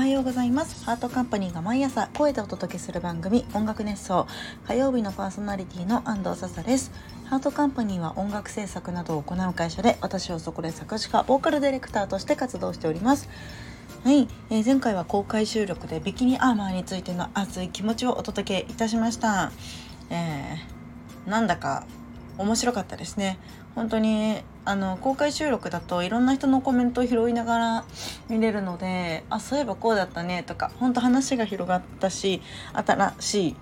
はようございます。ハートカンパニーが毎朝声でお届けする番組音楽熱奏。火曜日のパーソナリティの安藤笹です。ハートカンパニーは音楽制作などを行う会社で私はそこで作詞家ボーカルディレクターとして活動しております。はい、えー、前回は公開収録でビキニアーマーについての熱い気持ちをお届けいたしました、えー、なんだか面白かったですね。本当にあの公開収録だといろんな人のコメントを拾いながら見れるのであそういえばこうだったねとか本当話が広がったし新しい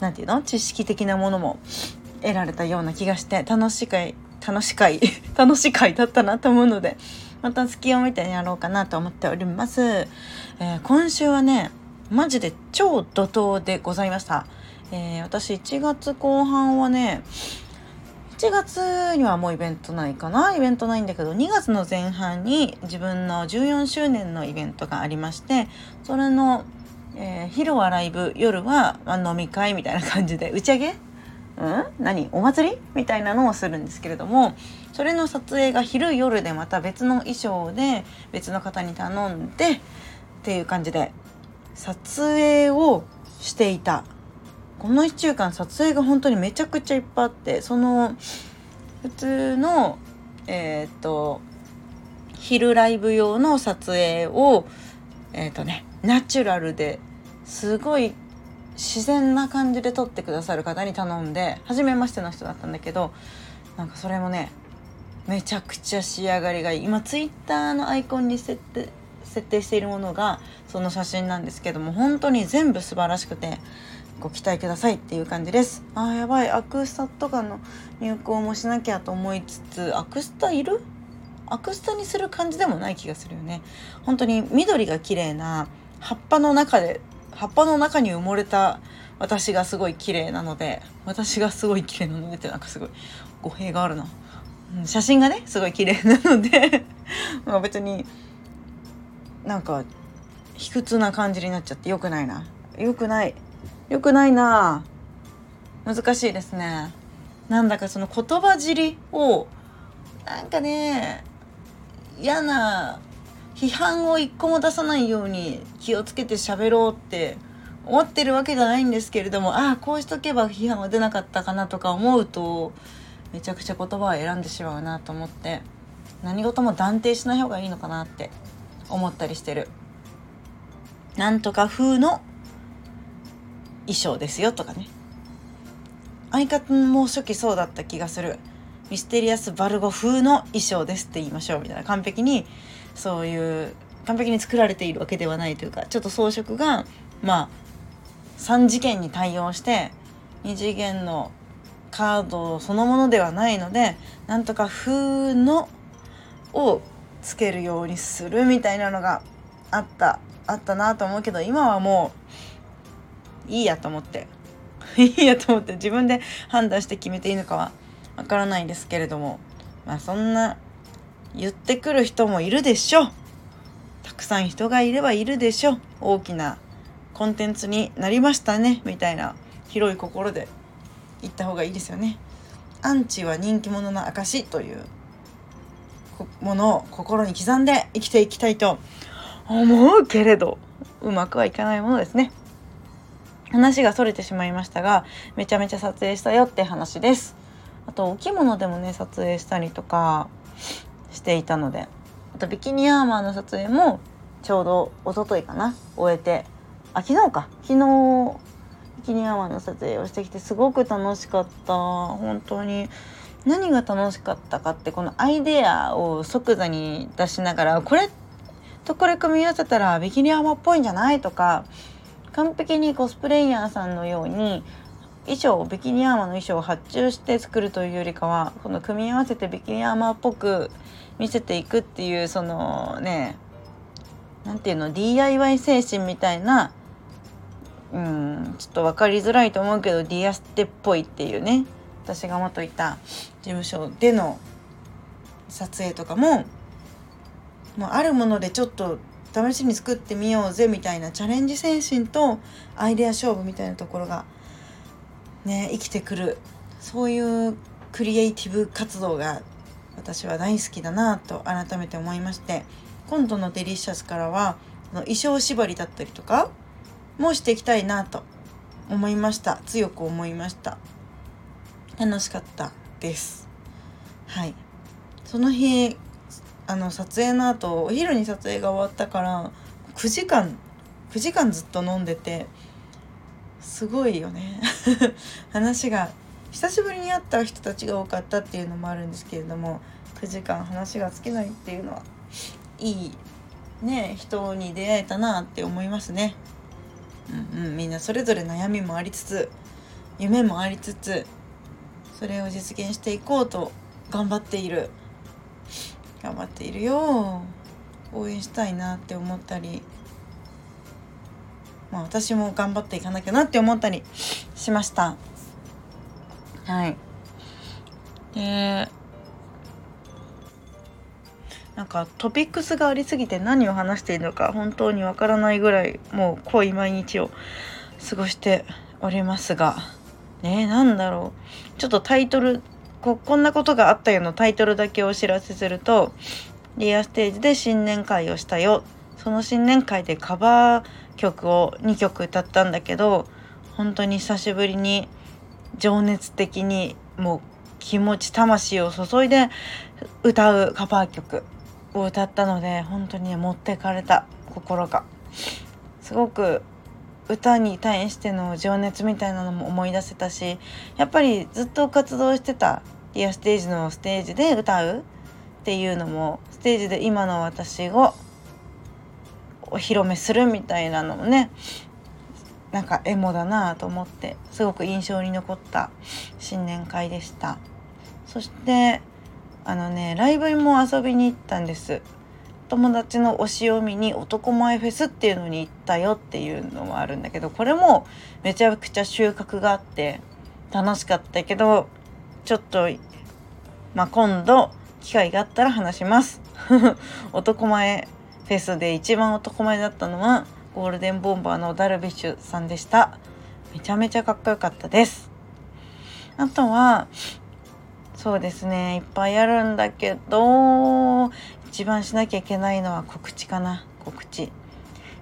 何て言うの知識的なものも得られたような気がして楽しい回楽しい回 楽しい回だったなと思うのでまた隙を見てやろうかなと思っております、えー、今週はねマジで超怒涛でございました、えー、私1月後半はね1月にはもうイベントないかな？イベントないんだけど2月の前半に自分の14周年のイベントがありましてそれの、えー、昼はライブ夜は、飲み会みたいな感じで打ち上げ？うん？何？お祭り？みたいなのをするんですけれどもそれの撮影が昼夜でまた別の衣装で別の方に頼んでっていう感じで撮影をしていた。この1週間撮影が本当にめちゃくちゃいっぱいあってその普通のえっ、と昼ライブ用の撮影をえっ、とねナチュラルですごい自然な感じで撮ってくださる方に頼んで初めましての人だったんだけどなんかそれもねめちゃくちゃ仕上がりがいい。今ツイッターのアイコンに設定設定しているものがその写真なんですけども本当に全部素晴らしくてご期待くださいっていう感じです。あーやばい。アクスタとかの入稿もしなきゃと思いつつアクスタいる？アクスタにする感じでもない気がするよね。本当に緑が綺麗な葉っぱの中で葉っぱの中に埋もれた私がすごい綺麗なので私がすごい綺麗なのでってなんかすごい語弊があるな、うん、写真がねすごい綺麗なので まあ別になんか卑屈な感じになっちゃってよくないな。よくない。よくないな難しいですねなんだかその言葉尻をなんかね嫌な批判を一個も出さないように気をつけて喋ろうって思ってるわけじゃないんですけれどもああこうしとけば批判は出なかったかなとか思うとめちゃくちゃ言葉を選んでしまうなと思って何事も断定しない方がいいのかなって思ったりしてる。なんとか風の衣装ですよとかね。相方も初期そうだった気がする。ミステリアスバルゴ風の衣装ですって言いましょう。みたいな完璧にそういう完璧に作られているわけではないというかちょっと装飾がまあ3次元に対応して2次元のカードそのものではないのでなんとか風のをつけるようにするみたいなのがあったあったなと思うけど今はもういいやと思って。いいやと思って。自分で判断して決めていいのかはわからないんですけれども。まあそんな言ってくる人もいるでしょう。たくさん人がいればいるでしょう。大きなコンテンツになりましたね。みたいな広い心で言った方がいいですよね。アンチは人気者の証という。ものを心に刻んで生きていきたいと思うけれどうまくはいかないものですね。話がそれてしまいましたがめちゃめちゃ撮影したよって話です。あとお着物でもね撮影したりとかしていたのであとビキニアーマーの撮影もちょうど一昨日かな終えてあ昨日か。昨日ビキニアーマーの撮影をしてきてすごく楽しかった。本当に何が楽しかったかってこのアイデアを即座に出しながらこれとこれ組み合わせたらビキニアーマーっぽいんじゃないとか完璧にコスプレイヤーさんのように衣装ビキニアーマーの衣装を発注して作るというよりかはこの組み合わせてビキニアーマーっぽく見せていくっていうそのね何て言うの DIY 精神みたいなうんちょっと分かりづらいと思うけどディアステっぽいっていうね私が元いた事務所での撮影とかももうあるものでちょっと試しに作ってみようぜみたいなチャレンジ精神とアイデア勝負みたいなところがね生きてくる。そういうクリエイティブ活動が私は大好きだなと改めて思いまして今度の「デリシャス」からは衣装縛りだったりとかもしていきたいなと思いました。強く思いました。楽しかったです。はい。その日あの撮影の後お昼に撮影が終わったから9時間9時間ずっと飲んでてすごいよね 話が久しぶりに会った人たちが多かったっていうのもあるんですけれども9時間話が尽きないっていうのはいいね人に出会えたなって思いますね。うんうん、みんなそれぞれ悩みもありつつ夢もありつつそれを実現していこうと頑張っている頑張っているよ。応援したいなって思ったり。まあ私も頑張っていかなきゃなって思ったりしました。はい。でなんかトピックスがありすぎて何を話しているのか本当にわからないぐらいもう濃い毎日を過ごしておりますが。ね何だろう。ちょっとタイトルここんなことがあったよのタイトルだけお知らせするとリアステージで新年会をしたよ。その新年会でカバー曲を2曲歌ったんだけど本当に久しぶりに情熱的にもう気持ち魂を注いで歌うカバー曲を歌ったので本当に持ってかれた心が。すごく歌に対しての情熱みたいなのも思い出せたしやっぱりずっと活動してたディアステージのステージで歌う？っていうのもステージで今の私をお披露目するみたいなのもねなんかエモだなと思ってすごく印象に残った新年会でした。そしてあのねライブにも遊びに行ったんです。友達の推しを見に男前フェスっていうのに行ったよっていうのもあるんだけどこれもめちゃくちゃ収穫があって楽しかったけどちょっとまあ今度機会があったら話します。男前フェスで一番男前だったのはゴールデンボンバーのダルビッシュさんでした。めちゃめちゃかっこよかったです。あとはそうですねいっぱいあるんだけど一番しなきゃいけないのは告知かな告知。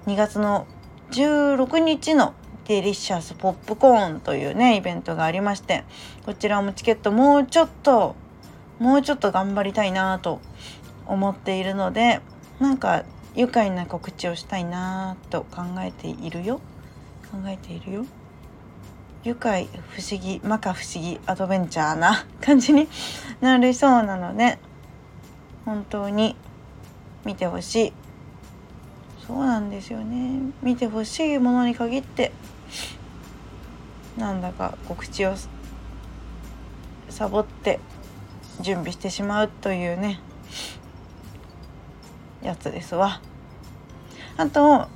2月の16日のデリシャスポップコーンというねイベントがありましてこちらもチケットもうちょっともうちょっと頑張りたいなと思っているのでなんか愉快な告知をしたいなと考えているよ。考えているよ。愉快不思議摩訶不思議アドベンチャーな感じに なりそうなので本当に見てほしい。そうなんですよね。見てほしいものに限ってなんだか告知をサボって準備してしまうというねやつですわ。あと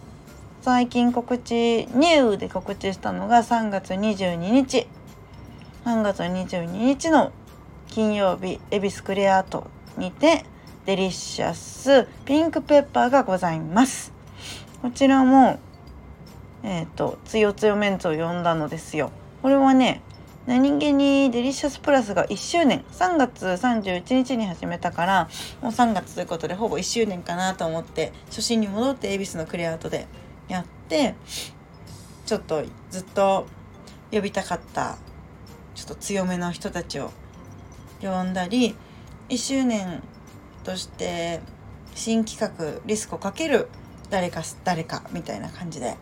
最近告知ニューで告知したのが3月22日。3月22日の金曜日恵比寿クレアートにてデリシャスピンクペッパーがございます。こちらもえっ、ー、とつよつよメンツを呼んだのですよ。これはね何気にデリシャスプラスが1周年。3月31日に始めたからもう3月ということでほぼ1周年かなと思って初心に戻って恵比寿のクレアートでやってちょっとずっと呼びたかったちょっと強めの人たちを呼んだり1周年として新企画リスクをかける誰か誰かみたいな感じで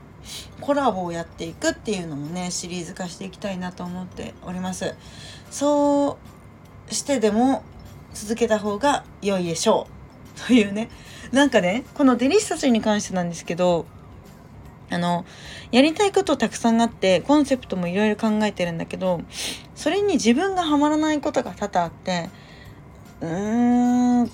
コラボをやっていくっていうのもねシリーズ化していきたいなと思っております。そうしてでも続けた方が良いでしょう。というね。なんかねこのデリシャスに関してなんですけどあのやりたいことたくさんあってコンセプトもいろいろ考えてるんだけどそれに自分がハマらないことが多々あってうーん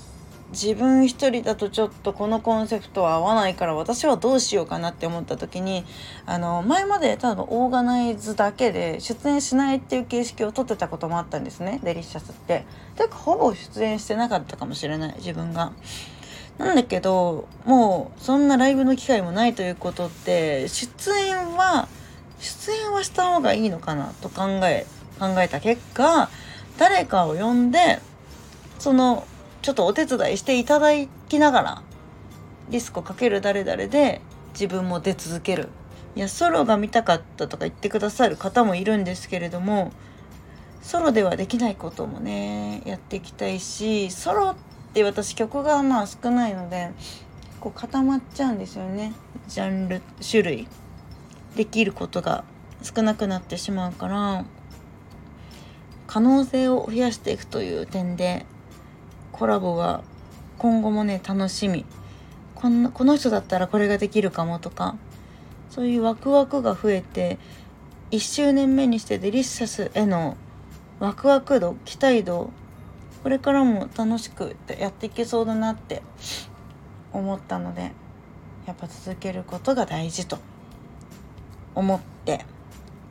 自分一人だとちょっとこのコンセプトは合わないから私はどうしようかなって思った時にあの前まで多分オーガナイズだけで出演しないっていう形式をとってたこともあったんですねデリシャスって。だからほぼ出演してなかったかもしれない自分が。なんだけどもうそんなライブの機会もないということって出演は出演はした方がいいのかなと考え考えた結果誰かを呼んでそのちょっとお手伝いしていただきながらリスコかける誰々で自分も出続ける。いやソロが見たかったとか言ってくださる方もいるんですけれどもソロではできないこともねやっていきたいしソロって私曲がまあ少ないのでこう固まっちゃうんですよね。ジャンル種類。できることが少なくなってしまうから可能性を増やしていくという点でコラボが今後もね楽しみ。こんなこの人だったらこれができるかもとかそういうワクワクが増えて1周年目にしてデリシャスへのワクワク度期待度これからも楽しくやっていけそうだなって思ったのでやっぱ続けることが大事と思って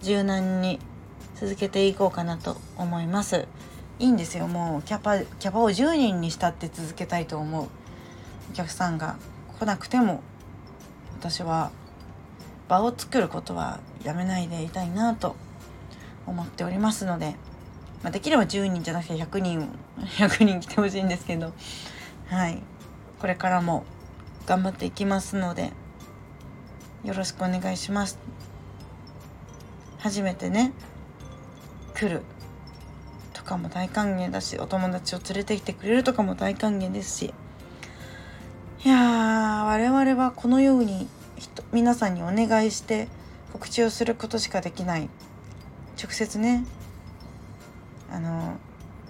柔軟に続けていこうかなと思います。いいんですよ。もうキャパキャパを10人にしたって続けたいと思う。お客さんが。来なくても私は場を作ることはやめないでいたいなと思っておりますので、まあ、できれば10人じゃなくて100人100 人来てほしいんですけど。はい。これからも頑張っていきますのでよろしくお願いします。初めてね来るかも大歓迎だしお友達を連れてきてくれるとかも大歓迎ですし。いやー我々はこのように皆さんにお願いして告知をすることしかできない。直接ねあの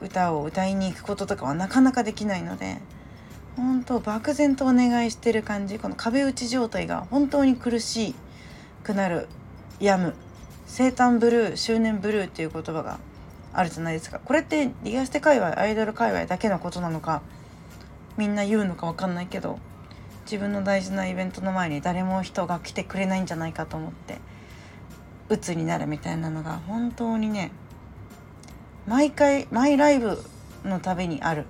歌を歌いに行くこととかはなかなかできないので本当漠然とお願いしてる感じ。この壁打ち状態が本当に苦しくなる。病む生誕ブルー周年ブルーっていう言葉があるじゃないですか。これってリアステ界隈アイドル界隈だけのことなのかみんな言うのか分かんないけど自分の大事なイベントの前に誰も人が来てくれないんじゃないかと思って鬱になるみたいなのが本当にね毎回毎ライブのたびにある。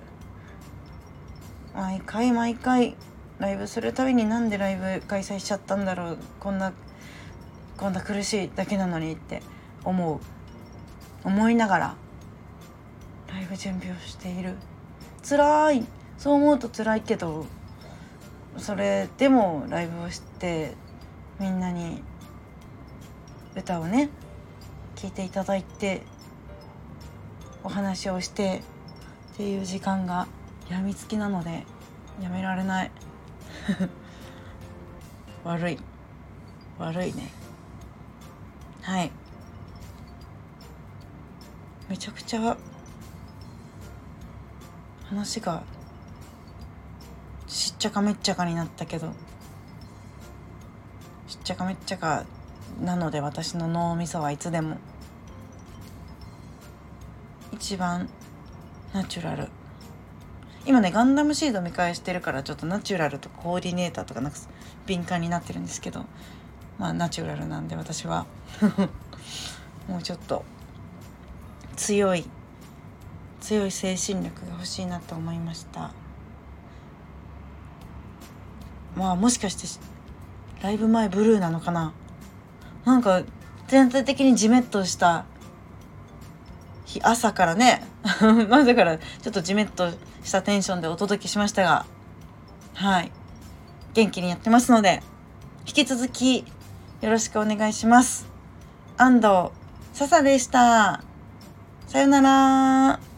毎回毎回ライブするたびになんでライブ開催しちゃったんだろうこんなこんな苦しいだけなのにって思う。思いながらライブ準備をしている。辛い。そう思うと辛いけどそれでもライブをしてみんなに歌をね聴いていただいてお話をしてっていう時間がやみつきなのでやめられない。悪い。悪いね。はい。めちゃくちゃ話がしっちゃかめっちゃかになったけどしっちゃかめっちゃかなので私の脳みそはいつでも一番ナチュラル。今ねガンダムシード見返してるからちょっとナチュラルとコーディネーターとかなんか敏感になってるんですけどまあナチュラルなんで私は。もうちょっと強い強い精神力が欲しいなと思いました。まあもしかしてライブ前ブルーなのかな？なんか全体的にジメッとした日朝からね。まだからちょっとジメッとしたテンションでお届けしましたが。はい。元気にやってますので引き続きよろしくお願いします。安藤笹でした。さよなら。